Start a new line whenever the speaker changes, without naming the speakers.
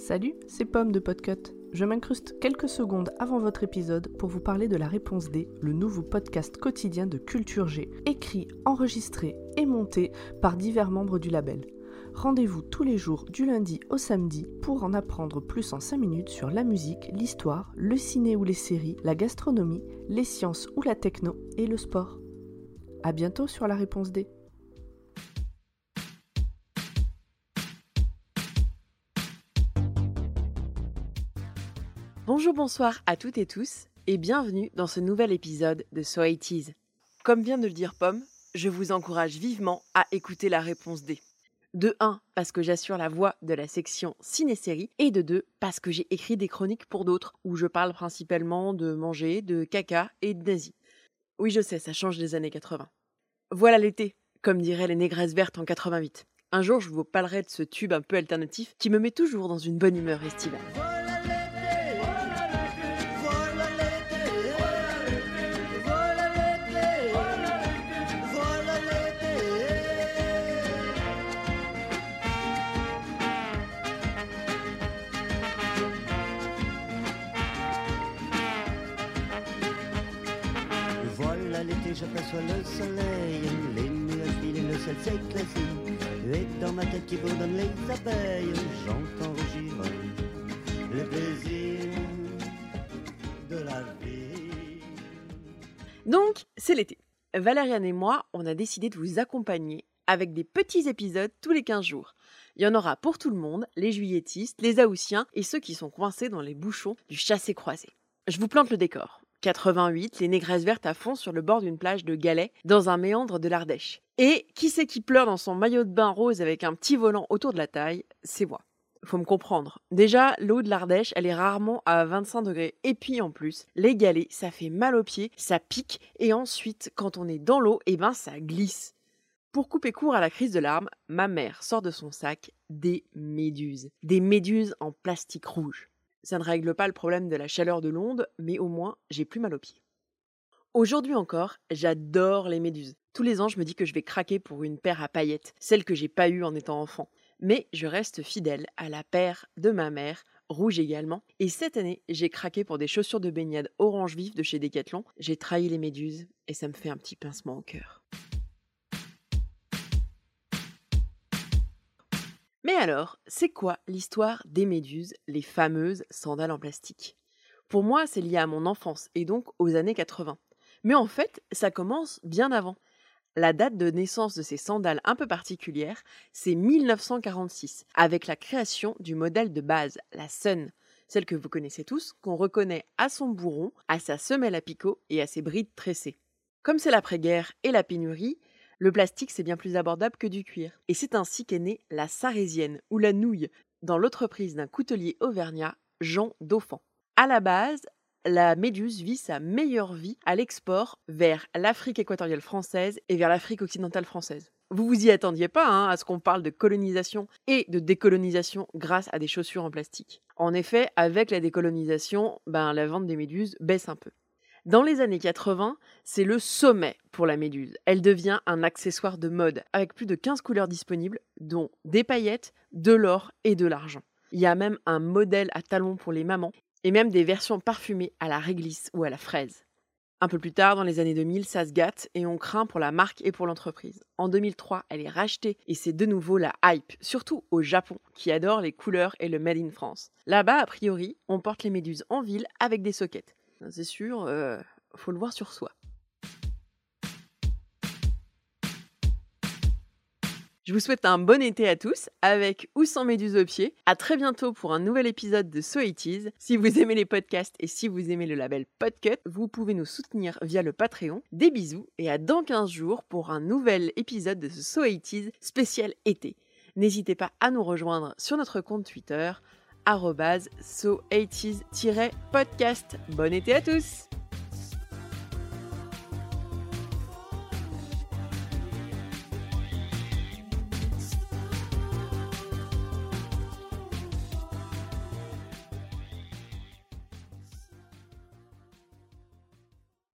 Salut, c'est Pomme de Podcut. Je m'incruste quelques secondes avant votre épisode pour vous parler de la réponse D, le nouveau podcast quotidien de Culture G, écrit, enregistré et monté par divers membres du label. Rendez-vous tous les jours du lundi au samedi pour en apprendre plus en 5 minutes sur la musique, l'histoire, le ciné ou les séries, la gastronomie, les sciences ou la techno et le sport. A bientôt sur la réponse D.
Bonjour, bonsoir à toutes et tous et bienvenue dans ce nouvel épisode de So It Comme vient de le dire Pomme, je vous encourage vivement à écouter la réponse D. De 1, parce que j'assure la voix de la section ciné-série, et de 2, parce que j'ai écrit des chroniques pour d'autres, où je parle principalement de manger, de caca et de nazi. Oui, je sais, ça change des années 80. Voilà l'été, comme diraient les négresses vertes en 88. Un jour, je vous parlerai de ce tube un peu alternatif qui me met toujours dans une bonne humeur estivale.
Voilà l'été, j'aperçois le soleil, les nuages filent et le ciel s'éclaircit. Et dans ma tête qui bourdonne les abeilles, j'entends rougir le plaisir de la vie.
Donc, c'est l'été. Valériane et moi, on a décidé de vous accompagner avec des petits épisodes tous les 15 jours. Il y en aura pour tout le monde, les juilletistes, les aoussiens et ceux qui sont coincés dans les bouchons du chassé-croisé. Je vous plante le décor. 88, les négresses vertes à fond sur le bord d'une plage de galets dans un méandre de l'Ardèche. Et qui c'est qui pleure dans son maillot de bain rose avec un petit volant autour de la taille? C'est moi. Faut me comprendre. Déjà, l'eau de l'Ardèche, elle est rarement à 25 degrés. Et puis en plus, les galets, ça fait mal aux pieds, ça pique, et ensuite, quand on est dans l'eau, eh ben ça glisse. Pour couper court à la crise de larmes, ma mère sort de son sac des méduses. Des méduses en plastique rouge. Ça ne règle pas le problème de la chaleur de l'onde, mais au moins j'ai plus mal aux pieds. Aujourd'hui encore, j'adore les méduses. Tous les ans, je me dis que je vais craquer pour une paire à paillettes, celle que j'ai pas eue en étant enfant. Mais je reste fidèle à la paire de ma mère, rouge également. Et cette année, j'ai craqué pour des chaussures de baignade orange vif de chez Decathlon. J'ai trahi les méduses et ça me fait un petit pincement au cœur. Alors, c'est quoi l'histoire des méduses, les fameuses sandales en plastique? Pour moi, c'est lié à mon enfance et donc aux années 80. Mais en fait, ça commence bien avant. La date de naissance de ces sandales un peu particulières, c'est 1946, avec la création du modèle de base, la Sun, celle que vous connaissez tous, qu'on reconnaît à son bourron, à sa semelle à picot et à ses brides tressées. Comme c'est l'après-guerre et la pénurie, le plastique, c'est bien plus abordable que du cuir. Et c'est ainsi qu'est née la sarésienne, ou la nouille, dans l'entreprise d'un coutelier auvergnat, Jean Dauphin. À la base, la méduse vit sa meilleure vie à l'export vers l'Afrique équatoriale française et vers l'Afrique occidentale française. Vous vous y attendiez pas hein, à ce qu'on parle de colonisation et de décolonisation grâce à des chaussures en plastique. En effet, avec la décolonisation, ben, la vente des méduses baisse un peu. Dans les années 80, c'est le sommet pour la méduse. Elle devient un accessoire de mode avec plus de 15 couleurs disponibles, dont des paillettes, de l'or et de l'argent. Il y a même un modèle à talons pour les mamans et même des versions parfumées à la réglisse ou à la fraise. Un peu plus tard, dans les années 2000, ça se gâte et on craint pour la marque et pour l'entreprise. En 2003, elle est rachetée et c'est de nouveau la hype, surtout au Japon, qui adore les couleurs et le Made in France. Là-bas, a priori, on porte les méduses en ville avec des sockets. C'est sûr, euh, faut le voir sur soi. Je vous souhaite un bon été à tous, avec ou sans méduse aux pieds. À très bientôt pour un nouvel épisode de So It Is. Si vous aimez les podcasts et si vous aimez le label Podcut, vous pouvez nous soutenir via le Patreon. Des bisous et à dans 15 jours pour un nouvel épisode de ce So It Is spécial été. N'hésitez pas à nous rejoindre sur notre compte Twitter, so80s-podcast. Bon été à tous